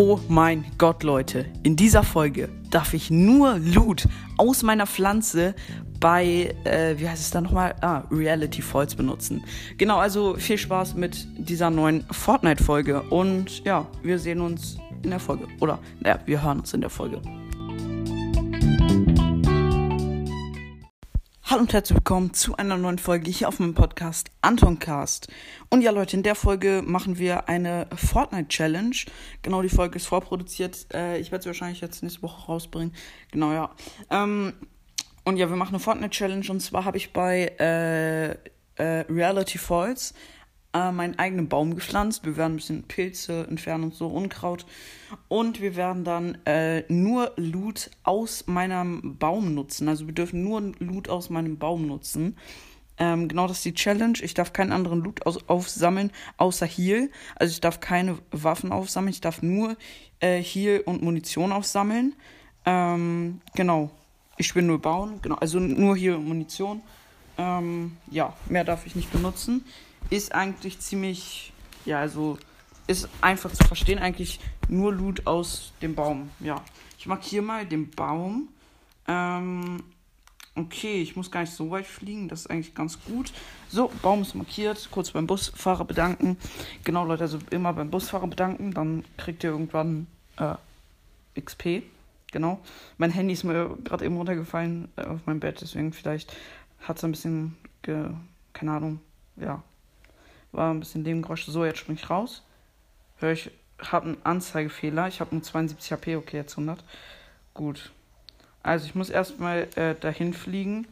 Oh mein Gott, Leute, in dieser Folge darf ich nur Loot aus meiner Pflanze bei, äh, wie heißt es da nochmal? Ah, Reality Falls benutzen. Genau, also viel Spaß mit dieser neuen Fortnite-Folge und ja, wir sehen uns in der Folge. Oder, naja, wir hören uns in der Folge. Hallo und herzlich willkommen zu einer neuen Folge hier auf meinem Podcast Antoncast. Und ja, Leute, in der Folge machen wir eine Fortnite Challenge. Genau, die Folge ist vorproduziert. Äh, ich werde sie wahrscheinlich jetzt nächste Woche rausbringen. Genau, ja. Ähm, und ja, wir machen eine Fortnite Challenge und zwar habe ich bei äh, äh, Reality Falls äh, meinen eigenen Baum gepflanzt. Wir werden ein bisschen Pilze entfernen und so, Unkraut. Und wir werden dann äh, nur Loot aus meinem Baum nutzen. Also wir dürfen nur Loot aus meinem Baum nutzen. Ähm, genau das ist die Challenge. Ich darf keinen anderen Loot aus aufsammeln, außer Heal. Also ich darf keine Waffen aufsammeln. Ich darf nur äh, Heal und Munition aufsammeln. Ähm, genau. Ich will nur bauen. Genau. Also nur und Munition. Ähm, ja, mehr darf ich nicht benutzen ist eigentlich ziemlich, ja, also ist einfach zu verstehen, eigentlich nur Loot aus dem Baum. Ja, ich markiere mal den Baum. Ähm, okay, ich muss gar nicht so weit fliegen, das ist eigentlich ganz gut. So, Baum ist markiert, kurz beim Busfahrer bedanken. Genau, Leute, also immer beim Busfahrer bedanken, dann kriegt ihr irgendwann äh, XP. Genau. Mein Handy ist mir gerade eben runtergefallen äh, auf mein Bett, deswegen vielleicht hat es ein bisschen, keine Ahnung, ja, war ein bisschen Nebengeräusch. So, jetzt spring ich raus. Hör ich, habe einen Anzeigefehler. Ich habe nur 72 HP, okay, jetzt 100. Gut. Also ich muss erstmal äh, dahin fliegen.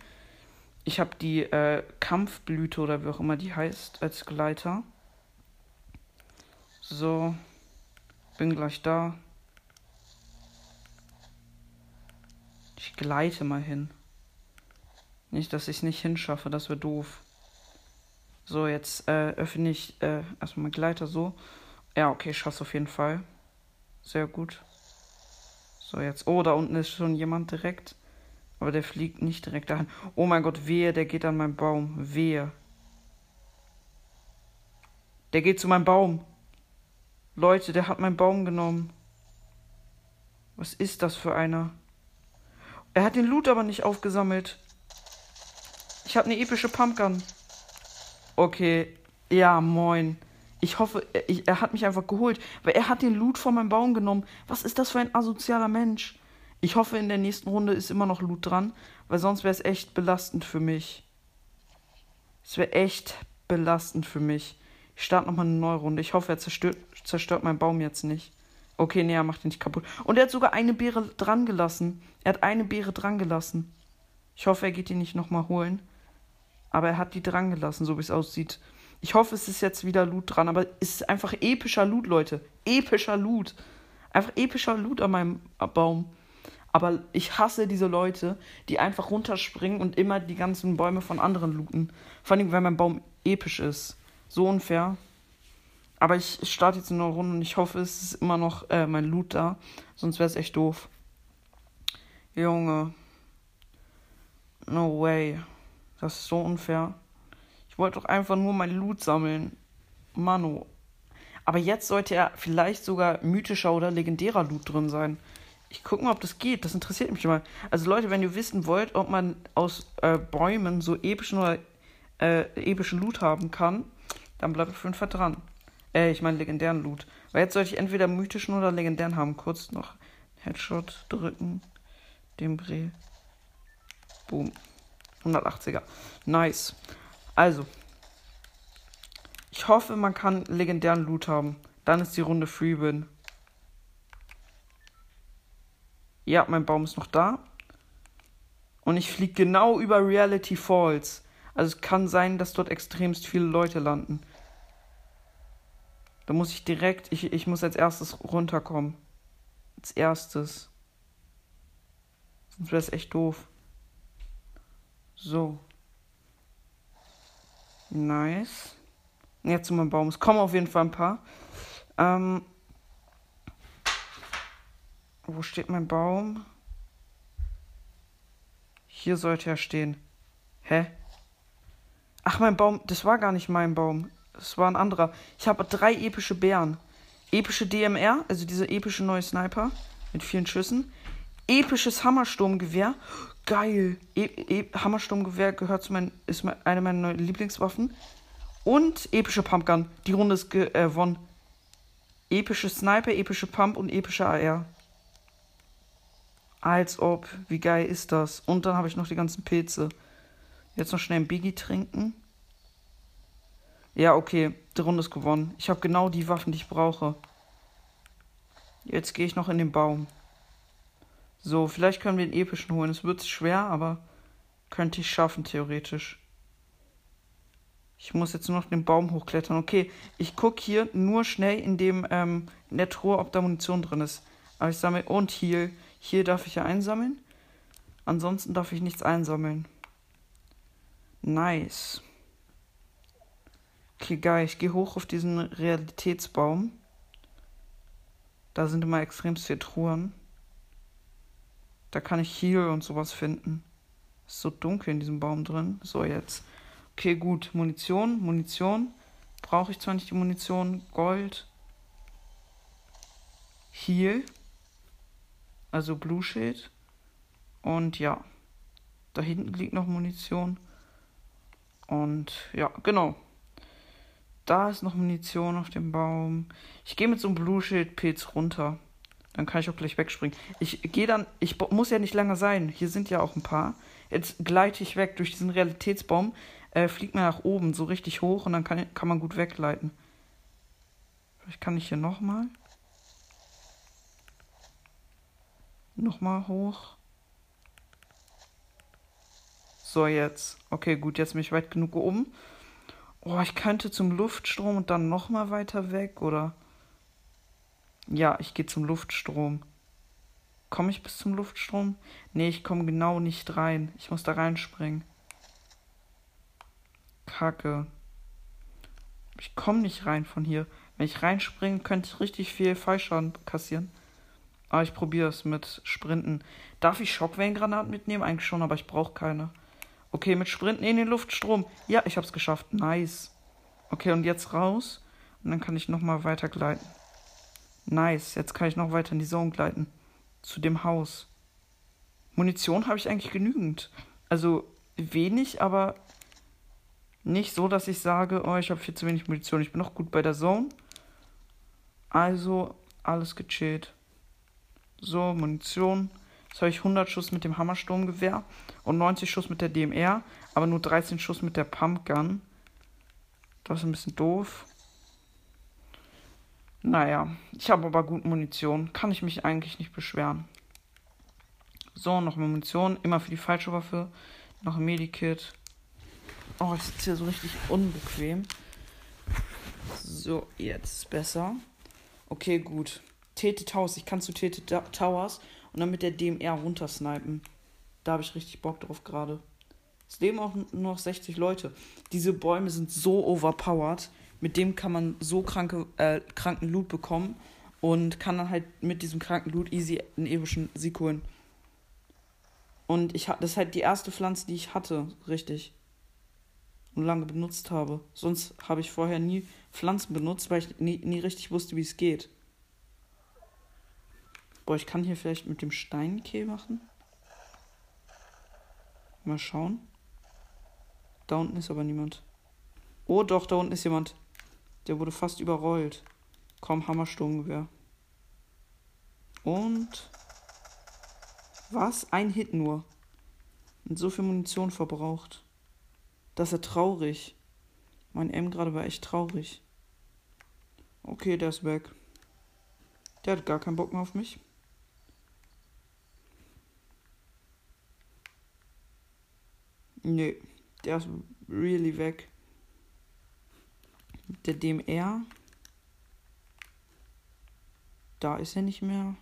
Ich habe die äh, Kampfblüte oder wie auch immer die heißt als Gleiter. So. Bin gleich da. Ich gleite mal hin. Nicht, dass ich es nicht hinschaffe, das wäre doof. So, jetzt äh, öffne ich äh, erstmal meinen Gleiter so. Ja, okay, schaff's auf jeden Fall. Sehr gut. So, jetzt. Oh, da unten ist schon jemand direkt. Aber der fliegt nicht direkt dahin. Oh mein Gott, wehe, der geht an meinen Baum. Wehe. Der geht zu meinem Baum. Leute, der hat meinen Baum genommen. Was ist das für einer? Er hat den Loot aber nicht aufgesammelt. Ich habe eine epische Pumpgun. Okay, ja, moin. Ich hoffe, ich, er hat mich einfach geholt, weil er hat den Loot von meinem Baum genommen. Was ist das für ein asozialer Mensch? Ich hoffe, in der nächsten Runde ist immer noch Loot dran, weil sonst wäre es echt belastend für mich. Es wäre echt belastend für mich. Ich starte nochmal eine neue Runde. Ich hoffe, er zerstört, zerstört meinen Baum jetzt nicht. Okay, nee, er macht ihn nicht kaputt. Und er hat sogar eine Beere dran gelassen. Er hat eine Beere dran gelassen. Ich hoffe, er geht die nicht nochmal holen. Aber er hat die dran gelassen, so wie es aussieht. Ich hoffe, es ist jetzt wieder Loot dran, aber es ist einfach epischer Loot, Leute. Epischer Loot. Einfach epischer Loot an meinem Baum. Aber ich hasse diese Leute, die einfach runterspringen und immer die ganzen Bäume von anderen looten. Vor allem, wenn mein Baum episch ist. So unfair. Aber ich starte jetzt in eine Runde und ich hoffe, es ist immer noch äh, mein Loot da. Sonst wäre es echt doof. Junge. No way. Das ist so unfair. Ich wollte doch einfach nur mein Loot sammeln. Mano. Aber jetzt sollte ja vielleicht sogar mythischer oder legendärer Loot drin sein. Ich gucke mal, ob das geht. Das interessiert mich mal. Also Leute, wenn ihr wissen wollt, ob man aus äh, Bäumen so epischen oder äh, epischen Loot haben kann, dann bleibt auf jeden Fall dran. Äh, ich meine legendären Loot. Weil jetzt sollte ich entweder mythischen oder legendären haben. Kurz noch Headshot drücken. Dem. Boom. 180er. Nice. Also. Ich hoffe, man kann legendären Loot haben. Dann ist die Runde Free Win. Ja, mein Baum ist noch da. Und ich fliege genau über Reality Falls. Also es kann sein, dass dort extremst viele Leute landen. Da muss ich direkt, ich, ich muss als erstes runterkommen. Als erstes. Sonst wäre es echt doof. So. Nice. Jetzt zu meinem Baum. Es kommen auf jeden Fall ein paar. Ähm, wo steht mein Baum? Hier sollte er stehen. Hä? Ach, mein Baum, das war gar nicht mein Baum. Das war ein anderer. Ich habe drei epische Bären. Epische DMR, also dieser epische neue Sniper mit vielen Schüssen. Episches Hammersturmgewehr. Geil. E e Hammersturmgewehr gehört zu meinen, ist eine meiner Lieblingswaffen. Und epische Pumpgun. Die Runde ist gewonnen. Äh, epische Sniper, epische Pump und epische AR. Als ob. Wie geil ist das? Und dann habe ich noch die ganzen Pilze. Jetzt noch schnell ein Biggie trinken. Ja, okay. Die Runde ist gewonnen. Ich habe genau die Waffen, die ich brauche. Jetzt gehe ich noch in den Baum. So, vielleicht können wir den epischen holen. Es wird schwer, aber könnte ich schaffen, theoretisch. Ich muss jetzt nur noch den Baum hochklettern. Okay, ich gucke hier nur schnell in dem ähm, in der Truhe, ob da Munition drin ist. Aber ich sammle. Und hier. Hier darf ich ja einsammeln. Ansonsten darf ich nichts einsammeln. Nice. Okay, geil. Ich gehe hoch auf diesen Realitätsbaum. Da sind immer extrem viele Truhen. Da kann ich Heal und sowas finden. Ist so dunkel in diesem Baum drin. So, jetzt. Okay, gut. Munition, Munition. Brauche ich zwar nicht die Munition. Gold. Heal. Also Blue Shield. Und ja. Da hinten liegt noch Munition. Und ja, genau. Da ist noch Munition auf dem Baum. Ich gehe mit so einem Blue Shield Pilz runter. Dann kann ich auch gleich wegspringen. Ich gehe dann, ich muss ja nicht lange sein. Hier sind ja auch ein paar. Jetzt gleite ich weg durch diesen Realitätsbaum, äh, fliegt mir nach oben so richtig hoch und dann kann, kann man gut wegleiten. Vielleicht kann ich hier nochmal. Nochmal hoch. So, jetzt. Okay, gut, jetzt bin ich weit genug oben. Oh, ich könnte zum Luftstrom und dann nochmal weiter weg, oder? Ja, ich gehe zum Luftstrom. Komme ich bis zum Luftstrom? Nee, ich komme genau nicht rein. Ich muss da reinspringen. Kacke. Ich komme nicht rein von hier. Wenn ich reinspringe, könnte ich richtig viel Fallschaden kassieren. Aber ich probiere es mit Sprinten. Darf ich Schockwellengranaten mitnehmen? Eigentlich schon, aber ich brauche keine. Okay, mit Sprinten in den Luftstrom. Ja, ich habe es geschafft. Nice. Okay, und jetzt raus. Und dann kann ich nochmal weiter gleiten. Nice, jetzt kann ich noch weiter in die Zone gleiten. Zu dem Haus. Munition habe ich eigentlich genügend. Also wenig, aber nicht so, dass ich sage, oh, ich habe viel zu wenig Munition. Ich bin noch gut bei der Zone. Also alles gechillt. So, Munition. Jetzt habe ich 100 Schuss mit dem Hammersturmgewehr und 90 Schuss mit der DMR, aber nur 13 Schuss mit der Pumpgun. Das ist ein bisschen doof. Naja, ich habe aber gut Munition. Kann ich mich eigentlich nicht beschweren. So, noch mehr Munition. Immer für die falsche Waffe. Noch ein Medikit. Oh, ich sitze hier so richtig unbequem. So, jetzt besser. Okay, gut. Tete Towers. Ich kann zu Tete Towers und dann mit der DMR runtersnipen. Da habe ich richtig Bock drauf gerade. Es leben auch nur noch 60 Leute. Diese Bäume sind so overpowered. Mit dem kann man so kranke, äh, kranken Loot bekommen und kann dann halt mit diesem kranken Loot easy einen epischen Sieg holen. Und ich das ist halt die erste Pflanze, die ich hatte, richtig. Und lange benutzt habe. Sonst habe ich vorher nie Pflanzen benutzt, weil ich nie, nie richtig wusste, wie es geht. Boah, ich kann hier vielleicht mit dem Steinkeh machen. Mal schauen. Da unten ist aber niemand. Oh doch, da unten ist jemand. Der wurde fast überrollt. Komm, Hammersturmgewehr. Und. Was? Ein Hit nur. Und so viel Munition verbraucht. Das ist ja traurig. Mein M gerade war echt traurig. Okay, der ist weg. Der hat gar keinen Bock mehr auf mich. Nee, der ist really weg der DMR. Da ist er nicht mehr.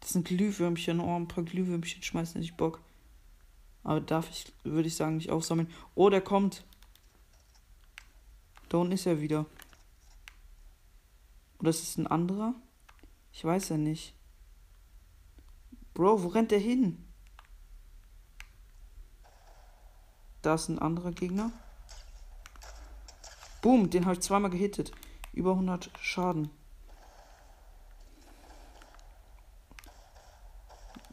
Das sind Glühwürmchen. Oh, ein paar Glühwürmchen schmeißen nicht Bock. Aber darf ich, würde ich sagen, nicht aufsammeln. Oh, der kommt. Da unten ist er wieder. Oder ist es ein anderer? Ich weiß ja nicht. Bro, wo rennt der hin? Da ist ein anderer Gegner. Boom, den habe ich zweimal gehittet. Über 100 Schaden.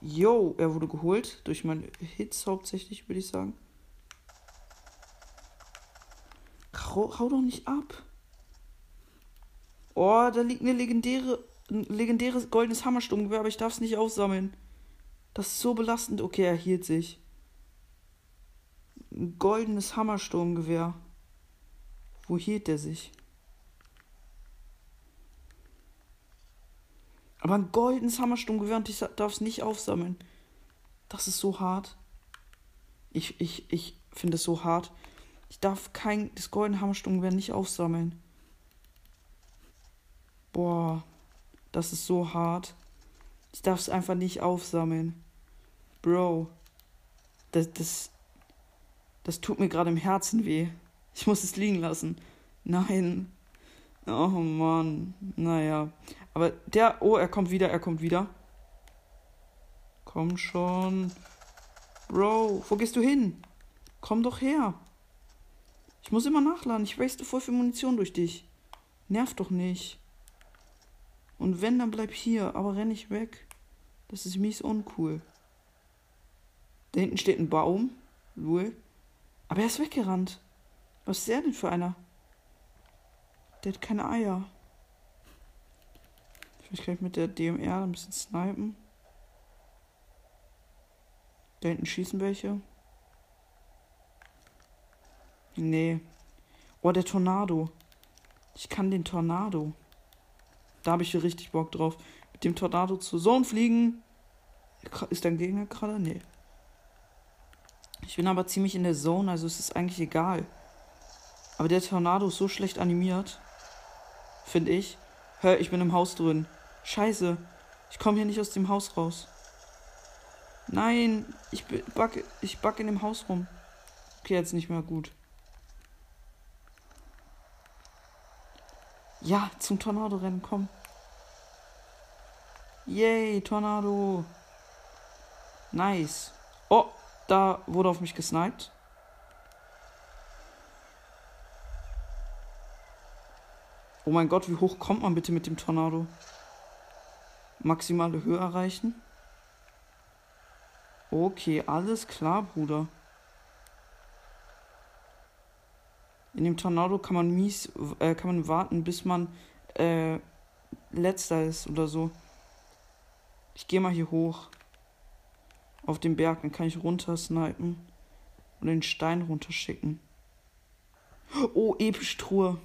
Yo, er wurde geholt durch meine Hits hauptsächlich, würde ich sagen. Hau, hau doch nicht ab. Oh, da liegt eine legendäre, ein legendäres goldenes Hammersturmgewehr, aber ich darf es nicht aufsammeln. Das ist so belastend. Okay, er hielt sich. Ein goldenes Hammersturmgewehr. Wo hielt der sich? Aber ein goldenes Hammersturmgewehr und ich darf es nicht aufsammeln. Das ist so hart. Ich, ich, ich finde es so hart. Ich darf kein das goldene Hammersturmgewehr nicht aufsammeln. Boah, das ist so hart. Ich darf es einfach nicht aufsammeln. Bro, das, das, das tut mir gerade im Herzen weh. Ich muss es liegen lassen. Nein. Oh Mann. Naja. Aber der. Oh, er kommt wieder, er kommt wieder. Komm schon. Bro, wo gehst du hin? Komm doch her. Ich muss immer nachladen. Ich waste voll viel Munition durch dich. Nerv doch nicht. Und wenn, dann bleib hier. Aber renn nicht weg. Das ist mies uncool. Da hinten steht ein Baum. Lul. Aber er ist weggerannt. Was ist der denn für einer? Der hat keine Eier. Vielleicht kann ich mit der DMR ein bisschen snipen. Da hinten schießen welche. Nee. Oh, der Tornado. Ich kann den Tornado. Da habe ich hier richtig Bock drauf. Mit dem Tornado zur Zone fliegen. Ist dein Gegner gerade? Nee. Ich bin aber ziemlich in der Zone, also es ist eigentlich egal. Aber der Tornado ist so schlecht animiert. Finde ich. Hör, ich bin im Haus drin. Scheiße. Ich komme hier nicht aus dem Haus raus. Nein, ich backe ich back in dem Haus rum. Okay, jetzt nicht mehr gut. Ja, zum Tornado rennen, komm. Yay, Tornado. Nice. Oh, da wurde auf mich gesniped. Oh mein Gott, wie hoch kommt man bitte mit dem Tornado? Maximale Höhe erreichen. Okay, alles klar, Bruder. In dem Tornado kann man mies, äh, kann man warten, bis man äh, letzter ist oder so. Ich gehe mal hier hoch. Auf den Berg, dann kann ich runter snipen und den Stein runterschicken. Oh, episch Truhe.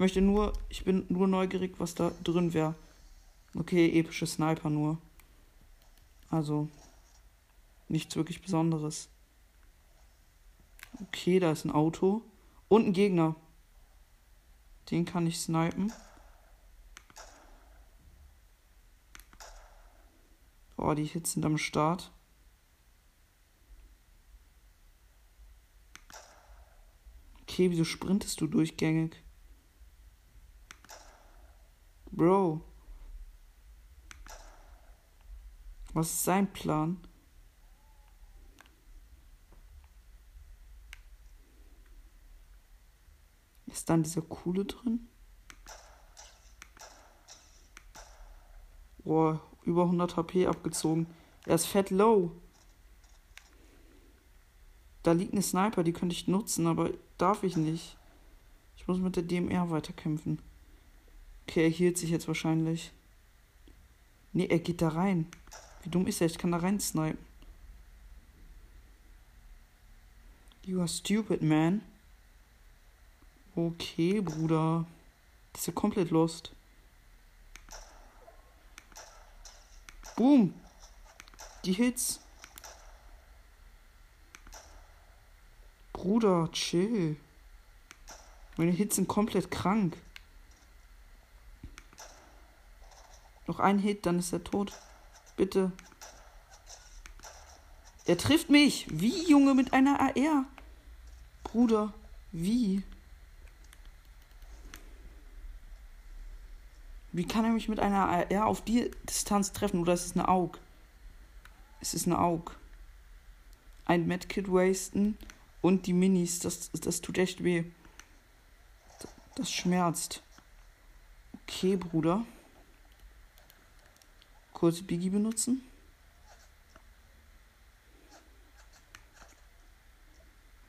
Möchte nur, ich bin nur neugierig, was da drin wäre. Okay, epische Sniper nur. Also, nichts wirklich Besonderes. Okay, da ist ein Auto. Und ein Gegner. Den kann ich snipen. Boah, die Hits sind am Start. Okay, wieso sprintest du durchgängig? Bro. Was ist sein Plan? Ist dann dieser coole drin? Boah, über 100 HP abgezogen. Er ist fett low. Da liegt eine Sniper, die könnte ich nutzen, aber darf ich nicht. Ich muss mit der DMR weiterkämpfen. Okay, er hielt sich jetzt wahrscheinlich. Nee, er geht da rein. Wie dumm ist er? Ich kann da rein snipen. You are stupid, man. Okay, Bruder. Das ist ja komplett lost. Boom. Die Hits. Bruder, chill. Meine Hits sind komplett krank. Noch ein Hit, dann ist er tot. Bitte. Er trifft mich. Wie, Junge, mit einer AR? Bruder, wie? Wie kann er mich mit einer AR auf die Distanz treffen? Oder ist es eine Aug? Es ist eine Aug. Ein Medkit wasten und die Minis. Das, das tut echt weh. Das schmerzt. Okay, Bruder kurz Biggie benutzen.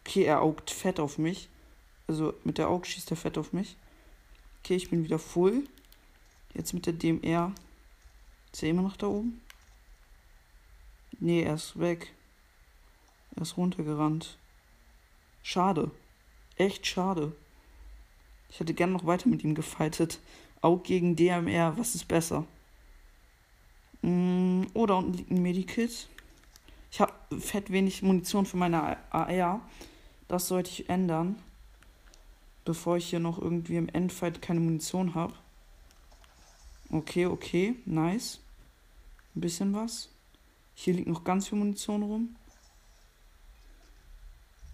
Okay, er augt fett auf mich. Also mit der Aug schießt er fett auf mich. Okay, ich bin wieder voll. Jetzt mit der DMR. Ist er immer noch da oben? Nee, er ist weg. Er ist runtergerannt. Schade. Echt schade. Ich hätte gern noch weiter mit ihm gefightet. Aug gegen DMR, was ist besser? Mm, oh, da unten liegt ein Medikit. Ich habe fett wenig Munition für meine AR. Das sollte ich ändern. Bevor ich hier noch irgendwie im Endfight keine Munition habe. Okay, okay, nice. Ein bisschen was. Hier liegt noch ganz viel Munition rum.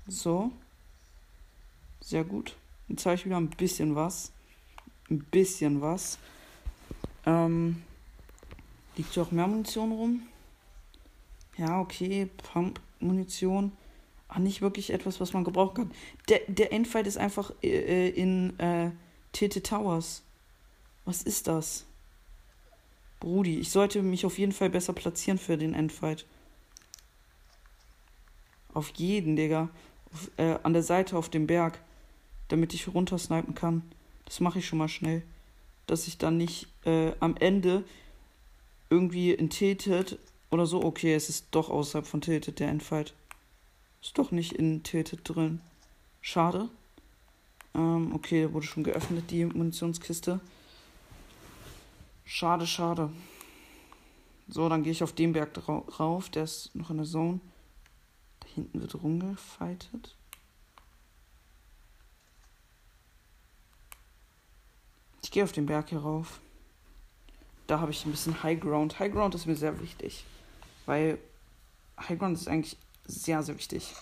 So. Sehr gut. Jetzt habe ich wieder ein bisschen was. Ein bisschen was. Ähm, liegt hier auch mehr Munition rum? Ja, okay. Pump-Munition. Ach, nicht wirklich etwas, was man gebrauchen kann. Der, der Endfight ist einfach äh, in äh, Tete Towers. Was ist das? Brudi, ich sollte mich auf jeden Fall besser platzieren für den Endfight. Auf jeden, Digga. Auf, äh, an der Seite auf dem Berg. Damit ich runtersnipen kann. Das mache ich schon mal schnell. Dass ich dann nicht äh, am Ende irgendwie in Tilted oder so. Okay, es ist doch außerhalb von Tilted, der Endfight. Ist doch nicht in Tilted drin. Schade. Ähm, okay, wurde schon geöffnet, die Munitionskiste. Schade, schade. So, dann gehe ich auf den Berg drauf. Der ist noch in der Zone. Da hinten wird rumgefightet. Ich gehe auf den Berg hier rauf. Da habe ich ein bisschen High Ground. High Ground ist mir sehr wichtig. Weil High Ground ist eigentlich sehr, sehr wichtig.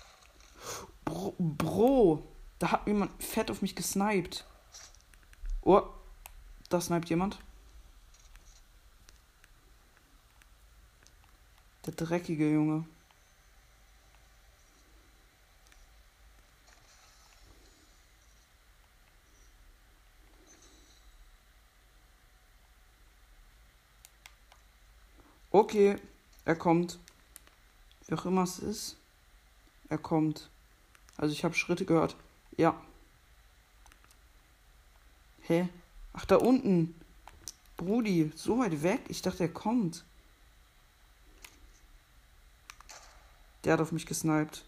Bro, Bro da hat jemand fett auf mich gesniped. Oh, da sniped jemand. Der dreckige Junge. Okay, er kommt. Wie auch immer es ist. Er kommt. Also ich habe Schritte gehört. Ja. Hä? Ach, da unten. Brudi, so weit weg. Ich dachte, er kommt. Der hat auf mich gesniped.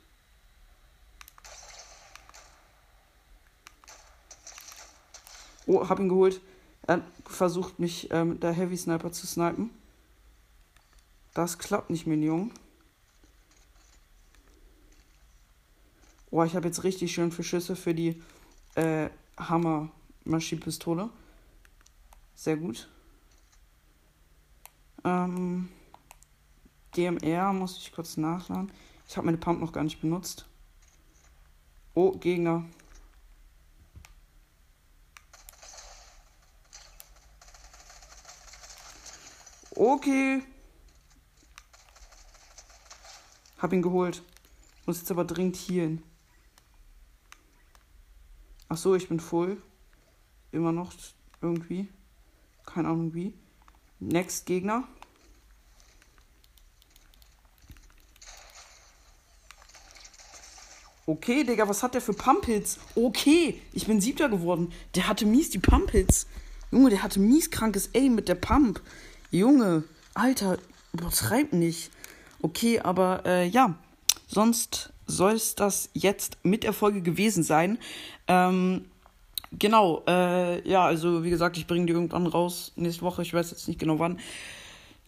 Oh, hab ihn geholt. Er hat versucht, mich äh, mit der Heavy Sniper zu snipen. Das klappt nicht, Minion. Oh, ich habe jetzt richtig schön für Schüsse für die äh, Hammer Maschinenpistole. Sehr gut. Ähm, DMR muss ich kurz nachladen. Ich habe meine Pump noch gar nicht benutzt. Oh, Gegner. Okay. Hab ihn geholt. Muss jetzt aber dringend healen. Ach so, ich bin voll. Immer noch irgendwie. Keine Ahnung wie. Next Gegner. Okay, Digga, was hat der für Pump-Hits? Okay, ich bin siebter geworden. Der hatte mies die Pump-Hits. Junge, der hatte mies krankes Aim mit der Pump. Junge, Alter, übertreib nicht. Okay, aber äh, ja, sonst soll es das jetzt mit der Folge gewesen sein. Ähm, genau, äh, ja, also wie gesagt, ich bringe die irgendwann raus nächste Woche. Ich weiß jetzt nicht genau wann.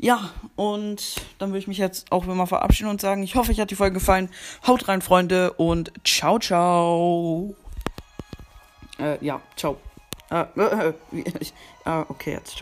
Ja, und dann würde ich mich jetzt auch mal verabschieden und sagen, ich hoffe, euch hat die Folge gefallen. Haut rein, Freunde, und ciao, ciao. Äh, ja, ciao. Äh, äh, äh, okay, jetzt.